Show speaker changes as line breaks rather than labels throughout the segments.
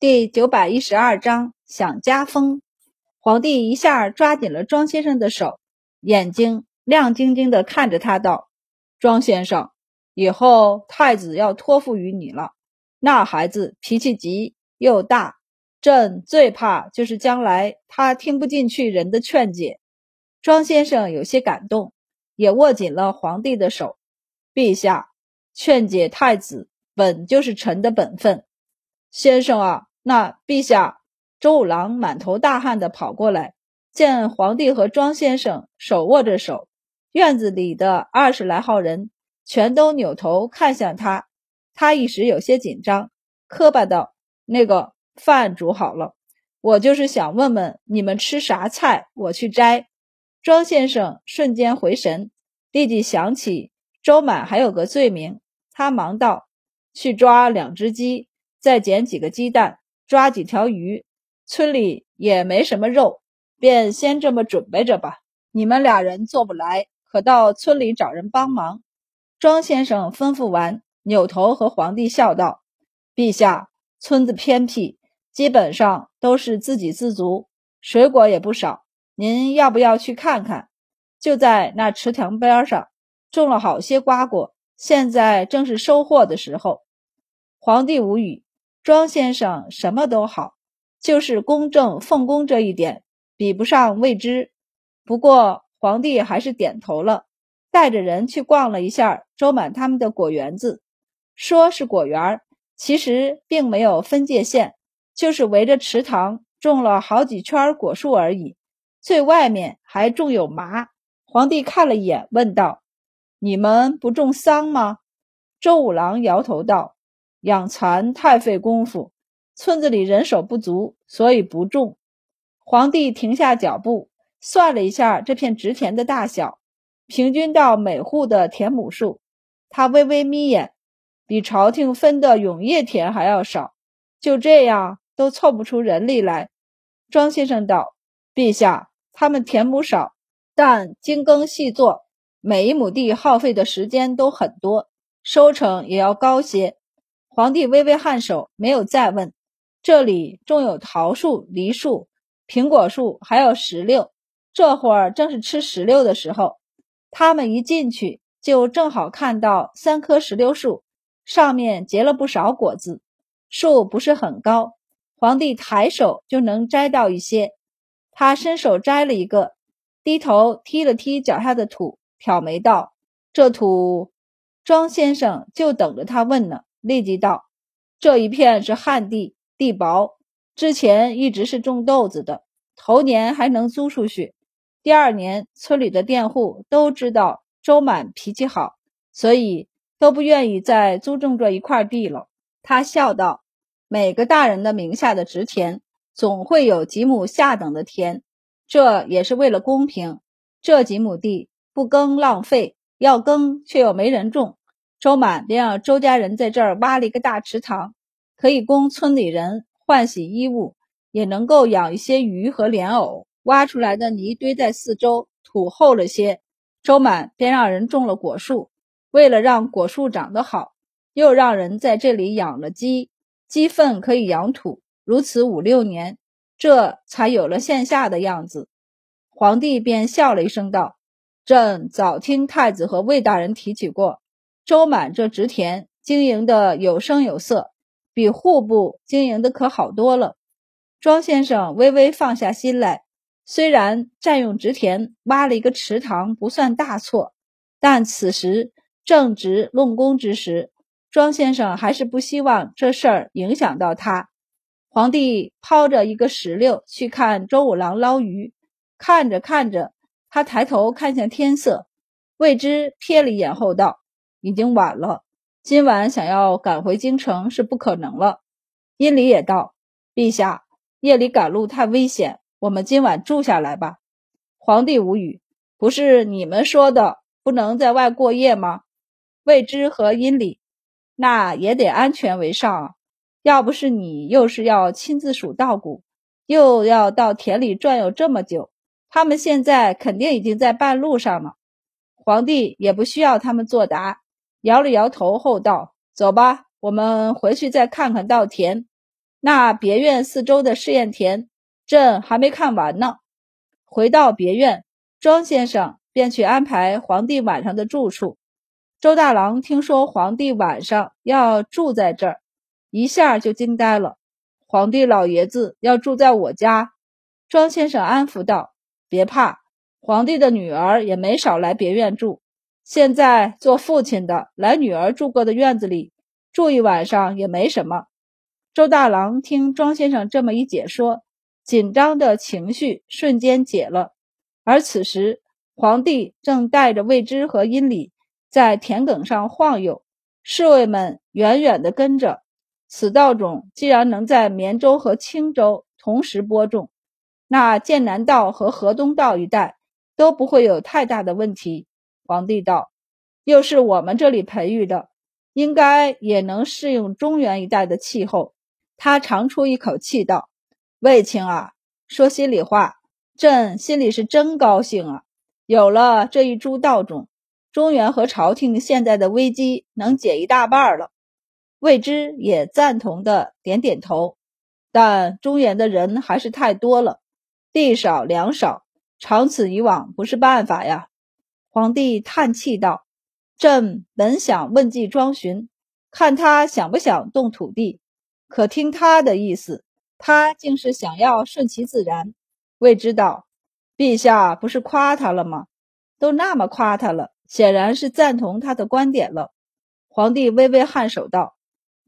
第九百一十二章想家风。皇帝一下抓紧了庄先生的手，眼睛亮晶晶的看着他道：“庄先生，以后太子要托付于你了。那孩子脾气急又大，朕最怕就是将来他听不进去人的劝解。”庄先生有些感动，也握紧了皇帝的手。陛下，劝解太子本就是臣的本分。先生啊！那陛下，周五郎满头大汗的跑过来，见皇帝和庄先生手握着手，院子里的二十来号人全都扭头看向他，他一时有些紧张，磕巴道：“那个饭煮好了，我就是想问问你们吃啥菜，我去摘。”庄先生瞬间回神，立即想起周满还有个罪名，他忙道：“去抓两只鸡，再捡几个鸡蛋。”抓几条鱼，村里也没什么肉，便先这么准备着吧。你们俩人做不来，可到村里找人帮忙。庄先生吩咐完，扭头和皇帝笑道：“陛下，村子偏僻，基本上都是自给自足，水果也不少。您要不要去看看？就在那池塘边上，种了好些瓜果，现在正是收获的时候。”皇帝无语。庄先生什么都好，就是公正奉公这一点比不上魏之。不过皇帝还是点头了，带着人去逛了一下周满他们的果园子。说是果园，其实并没有分界线，就是围着池塘种了好几圈果树而已。最外面还种有麻。皇帝看了一眼，问道：“你们不种桑吗？”周五郎摇头道。养蚕太费功夫，村子里人手不足，所以不种。皇帝停下脚步，算了一下这片植田的大小，平均到每户的田亩数。他微微眯眼，比朝廷分的永业田还要少。就这样都凑不出人力来。庄先生道：“陛下，他们田亩少，但精耕细作，每一亩地耗费的时间都很多，收成也要高些。”皇帝微微颔首，没有再问。这里种有桃树、梨树、苹果树，还有石榴。这会儿正是吃石榴的时候。他们一进去，就正好看到三棵石榴树，上面结了不少果子。树不是很高，皇帝抬手就能摘到一些。他伸手摘了一个，低头踢了踢脚下的土，挑眉道：“这土……”庄先生就等着他问呢。立即道：“这一片是旱地，地薄，之前一直是种豆子的。头年还能租出去，第二年村里的佃户都知道周满脾气好，所以都不愿意再租种这一块地了。”他笑道：“每个大人的名下的植田，总会有几亩下等的田，这也是为了公平。这几亩地不耕浪费，要耕却又没人种。”周满便让周家人在这儿挖了一个大池塘，可以供村里人换洗衣物，也能够养一些鱼和莲藕。挖出来的泥堆在四周，土厚了些。周满便让人种了果树，为了让果树长得好，又让人在这里养了鸡，鸡粪可以养土。如此五六年，这才有了现下的样子。皇帝便笑了一声道：“朕早听太子和魏大人提起过。”周满这植田经营的有声有色，比户部经营的可好多了。庄先生微微放下心来，虽然占用植田挖了一个池塘不算大错，但此时正值弄工之时，庄先生还是不希望这事儿影响到他。皇帝抛着一个石榴去看周五郎捞鱼，看着看着，他抬头看向天色，未知瞥了一眼后道。已经晚了，今晚想要赶回京城是不可能了。殷离也道：“陛下，夜里赶路太危险，我们今晚住下来吧。”皇帝无语：“不是你们说的不能在外过夜吗？”未知和殷离：“那也得安全为上啊！要不是你，又是要亲自数稻谷，又要到田里转悠这么久，他们现在肯定已经在半路上了。”皇帝也不需要他们作答。摇了摇头后道：“走吧，我们回去再看看稻田。”那别院四周的试验田，朕还没看完呢。回到别院，庄先生便去安排皇帝晚上的住处。周大郎听说皇帝晚上要住在这儿，一下就惊呆了。皇帝老爷子要住在我家，庄先生安抚道：“别怕，皇帝的女儿也没少来别院住。现在做父亲的来女儿住过的院子里住一晚上也没什么。”周大郎听庄先生这么一解说，紧张的情绪瞬间解了。而此时，皇帝正带着魏知和殷礼在田埂上晃悠，侍卫们远远地跟着。此稻种既然能在绵州和青州同时播种，那剑南道和河东道一带都不会有太大的问题。皇帝道：“又是我们这里培育的，应该也能适应中原一带的气候。”他长出一口气道：“卫青啊，说心里话，朕心里是真高兴啊！有了这一株稻种，中原和朝廷现在的危机能解一大半了。”魏之也赞同的点点头。但中原的人还是太多了，地少粮少，长此以往不是办法呀。皇帝叹气道：“朕本想问计庄巡，看他想不想动土地。”可听他的意思，他竟是想要顺其自然。未知道，陛下不是夸他了吗？都那么夸他了，显然是赞同他的观点了。皇帝微微颔首道：“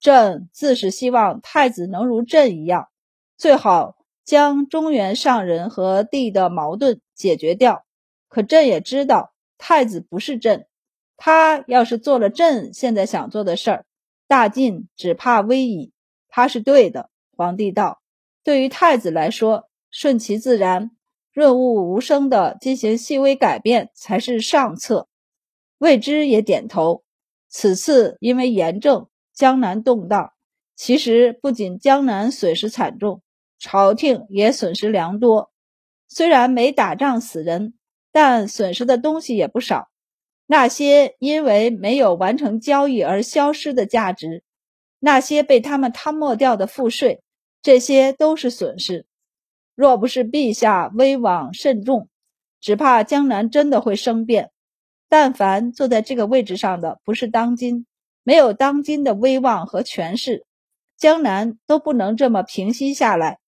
朕自是希望太子能如朕一样，最好将中原上人和帝的矛盾解决掉。可朕也知道，太子不是朕，他要是做了朕现在想做的事儿，大晋只怕危矣。”他是对的，皇帝道：“对于太子来说，顺其自然、润物无声的进行细微改变才是上策。”魏之也点头。此次因为严政，江南动荡，其实不仅江南损失惨重，朝廷也损失良多。虽然没打仗死人，但损失的东西也不少。那些因为没有完成交易而消失的价值。那些被他们贪没掉的赋税，这些都是损失。若不是陛下威望甚重，只怕江南真的会生变。但凡坐在这个位置上的不是当今，没有当今的威望和权势，江南都不能这么平息下来。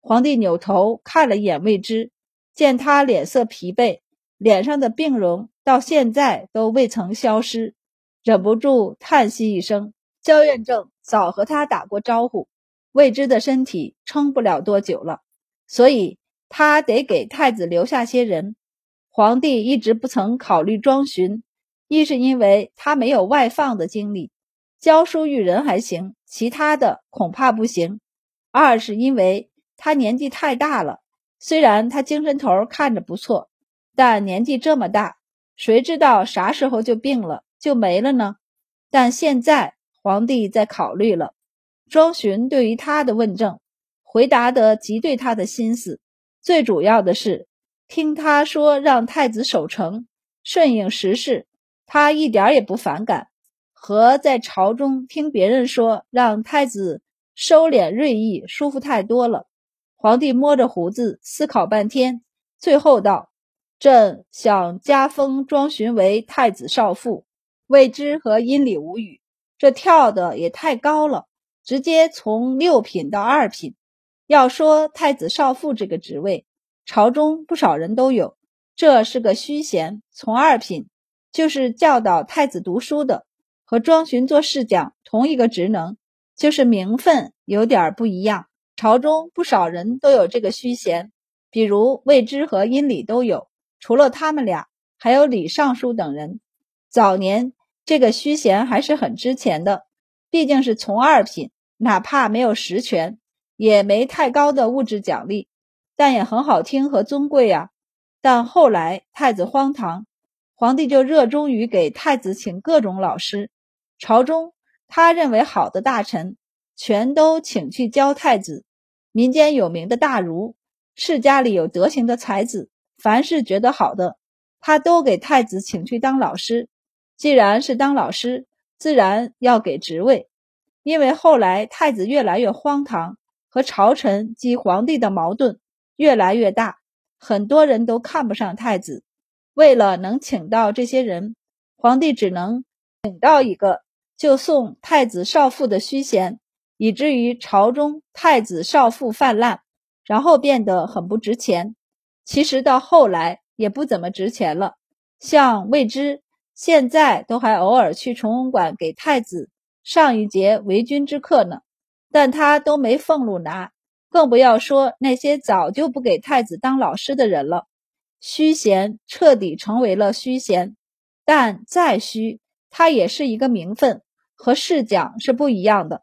皇帝扭头看了一眼魏之，见他脸色疲惫，脸上的病容到现在都未曾消失，忍不住叹息一声。焦院正。早和他打过招呼，未知的身体撑不了多久了，所以他得给太子留下些人。皇帝一直不曾考虑庄巡，一是因为他没有外放的经历，教书育人还行，其他的恐怕不行；二是因为他年纪太大了，虽然他精神头看着不错，但年纪这么大，谁知道啥时候就病了就没了呢？但现在。皇帝在考虑了，庄巡对于他的问政回答得极对他的心思。最主要的是，听他说让太子守城，顺应时势，他一点也不反感。和在朝中听别人说让太子收敛锐意，舒服太多了。皇帝摸着胡子思考半天，最后道：“朕想加封庄巡为太子少傅。”未知和殷礼无语。这跳的也太高了，直接从六品到二品。要说太子少傅这个职位，朝中不少人都有，这是个虚衔。从二品就是教导太子读书的，和庄巡做侍讲同一个职能，就是名分有点不一样。朝中不少人都有这个虚衔，比如魏之和殷礼都有。除了他们俩，还有李尚书等人。早年。这个虚衔还是很值钱的，毕竟是从二品，哪怕没有实权，也没太高的物质奖励，但也很好听和尊贵呀。但后来太子荒唐，皇帝就热衷于给太子请各种老师，朝中他认为好的大臣，全都请去教太子；民间有名的大儒，世家里有德行的才子，凡是觉得好的，他都给太子请去当老师。既然是当老师，自然要给职位。因为后来太子越来越荒唐，和朝臣及皇帝的矛盾越来越大，很多人都看不上太子。为了能请到这些人，皇帝只能请到一个就送太子少傅的虚衔，以至于朝中太子少傅泛滥，然后变得很不值钱。其实到后来也不怎么值钱了，像魏之现在都还偶尔去崇文馆给太子上一节为君之课呢。但他都没俸禄拿，更不要说那些早就不给太子当老师的人了。虚衔彻底成为了虚衔，但再虚，他也是一个名分，和世讲是不一样的。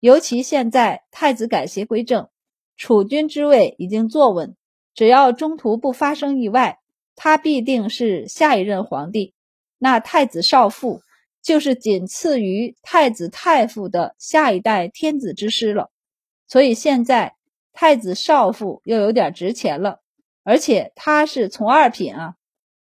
尤其现在太子改邪归正，储君之位已经坐稳，只要中途不发生意外，他必定是下一任皇帝。那太子少傅。就是仅次于太子太傅的下一代天子之师了，所以现在太子少傅又有点值钱了，而且他是从二品啊。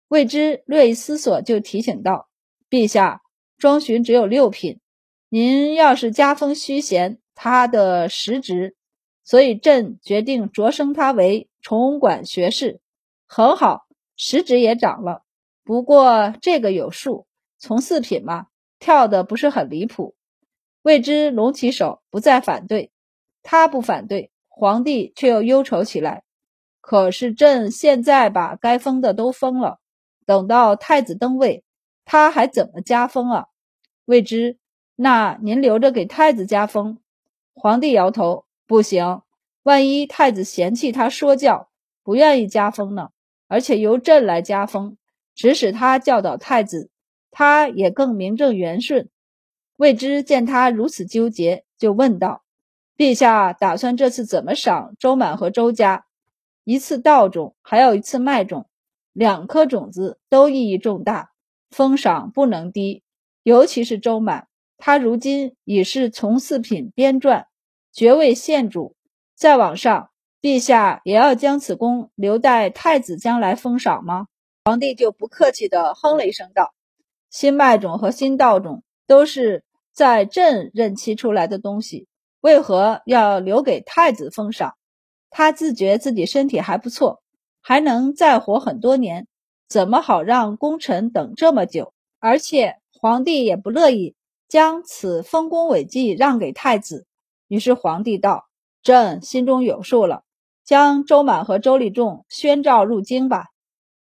魏之略一思索，就提醒道：“陛下，庄巡只有六品，您要是加封虚衔，他的实职，所以朕决定擢升他为崇文馆学士，很好，实职也涨了。不过这个有数。”从四品嘛，跳的不是很离谱。魏之隆起手，不再反对。他不反对，皇帝却又忧愁起来。可是朕现在把该封的都封了，等到太子登位，他还怎么加封啊？魏之，那您留着给太子加封。皇帝摇头，不行。万一太子嫌弃他说教，不愿意加封呢？而且由朕来加封，指使他教导太子。他也更名正言顺。魏之见他如此纠结，就问道：“陛下打算这次怎么赏周满和周家？一次稻种，还有一次麦种，两颗种子都意义重大，封赏不能低。尤其是周满，他如今已是从四品编撰，爵位县主。再往上，陛下也要将此功留待太子将来封赏吗？”皇帝就不客气地哼了一声道。新麦种和新稻种都是在朕任期出来的东西，为何要留给太子封赏？他自觉自己身体还不错，还能再活很多年，怎么好让功臣等这么久？而且皇帝也不乐意将此丰功伟绩让给太子。于是皇帝道：“朕心中有数了，将周满和周立仲宣召入京吧。”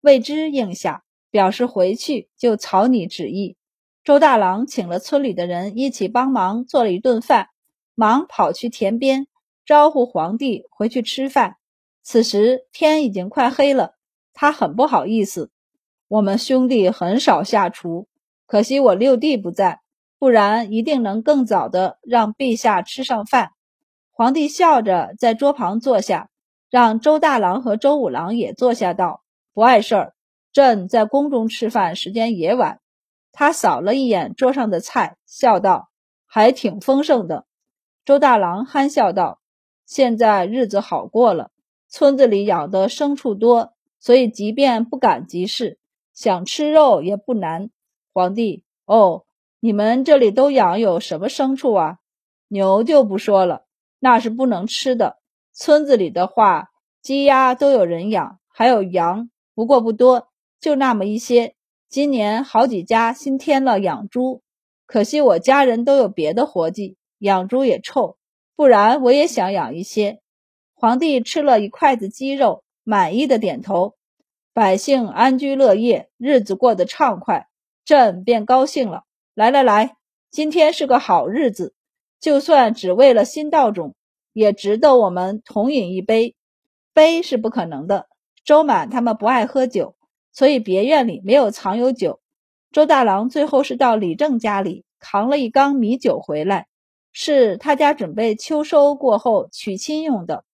魏之应下。表示回去就草拟旨意。周大郎请了村里的人一起帮忙做了一顿饭，忙跑去田边招呼皇帝回去吃饭。此时天已经快黑了，他很不好意思。我们兄弟很少下厨，可惜我六弟不在，不然一定能更早的让陛下吃上饭。皇帝笑着在桌旁坐下，让周大郎和周五郎也坐下，道：“不碍事儿。”朕在宫中吃饭，时间也晚。他扫了一眼桌上的菜，笑道：“还挺丰盛的。”周大郎憨笑道：“现在日子好过了，村子里养的牲畜多，所以即便不赶集市，想吃肉也不难。”皇帝，哦，你们这里都养有什么牲畜啊？牛就不说了，那是不能吃的。村子里的话，鸡鸭都有人养，还有羊，不过不多。就那么一些，今年好几家新添了养猪，可惜我家人都有别的活计，养猪也臭，不然我也想养一些。皇帝吃了一筷子鸡肉，满意的点头。百姓安居乐业，日子过得畅快，朕便高兴了。来来来，今天是个好日子，就算只为了新稻种，也值得我们同饮一杯。杯是不可能的，周满他们不爱喝酒。所以别院里没有藏有酒，周大郎最后是到李正家里扛了一缸米酒回来，是他家准备秋收过后娶亲用的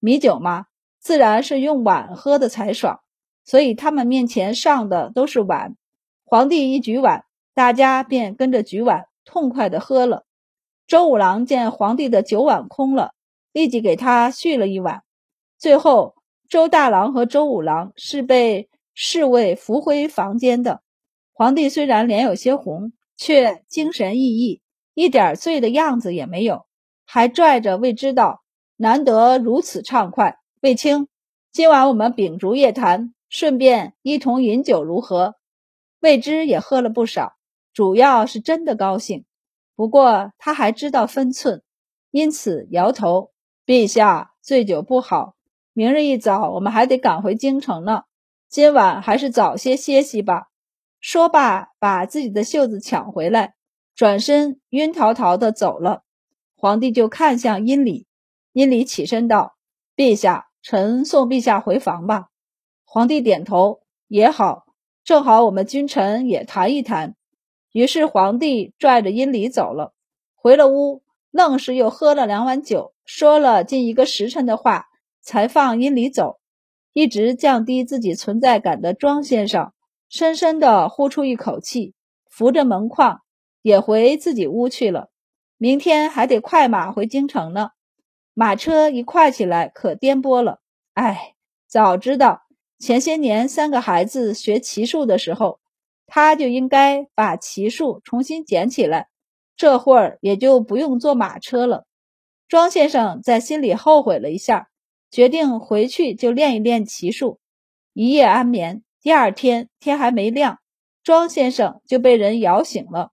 米酒嘛，自然是用碗喝的才爽。所以他们面前上的都是碗，皇帝一举碗，大家便跟着举碗，痛快的喝了。周五郎见皇帝的酒碗空了，立即给他续了一碗。最后，周大郎和周五郎是被。侍卫扶回房间的皇帝虽然脸有些红，却精神奕奕，一点醉的样子也没有，还拽着魏知道：“难得如此畅快。卫青，今晚我们秉烛夜谈，顺便一同饮酒，如何？”魏之也喝了不少，主要是真的高兴。不过他还知道分寸，因此摇头：“陛下，醉酒不好。明日一早我们还得赶回京城呢，今晚还是早些歇息吧。”说罢，把自己的袖子抢回来，转身晕陶陶的走了。皇帝就看向殷礼，殷礼起身道：“陛下，臣送陛下回房吧。”皇帝点头：“也好。”正好我们君臣也谈一谈。于是皇帝拽着殷礼走了，回了屋，愣是又喝了两碗酒，说了近一个时辰的话，才放殷礼走。一直降低自己存在感的庄先生，深深地呼出一口气，扶着门框也回自己屋去了。明天还得快马回京城呢，马车一快起来可颠簸了。哎，早知道。前些年三个孩子学骑术的时候，他就应该把骑术重新捡起来，这会儿也就不用坐马车了。庄先生在心里后悔了一下，决定回去就练一练骑术。一夜安眠，第二天天还没亮，庄先生就被人摇醒了。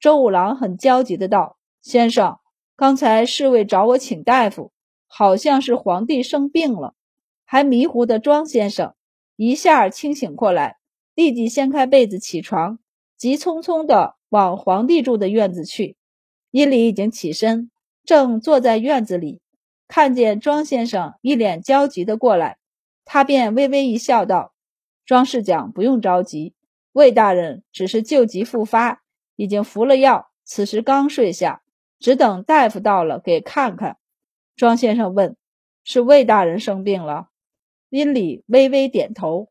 周五郎很焦急的道：“先生，刚才侍卫找我请大夫，好像是皇帝生病了。”还迷糊的庄先生。一下清醒过来，立即掀开被子起床，急匆匆地往皇帝住的院子去。殷礼已经起身，正坐在院子里，看见庄先生一脸焦急地过来，他便微微一笑，道：“庄侍讲不用着急，魏大人只是旧疾复发，已经服了药，此时刚睡下，只等大夫到了给看看。”庄先生问：“是魏大人生病了？”殷礼微微点头。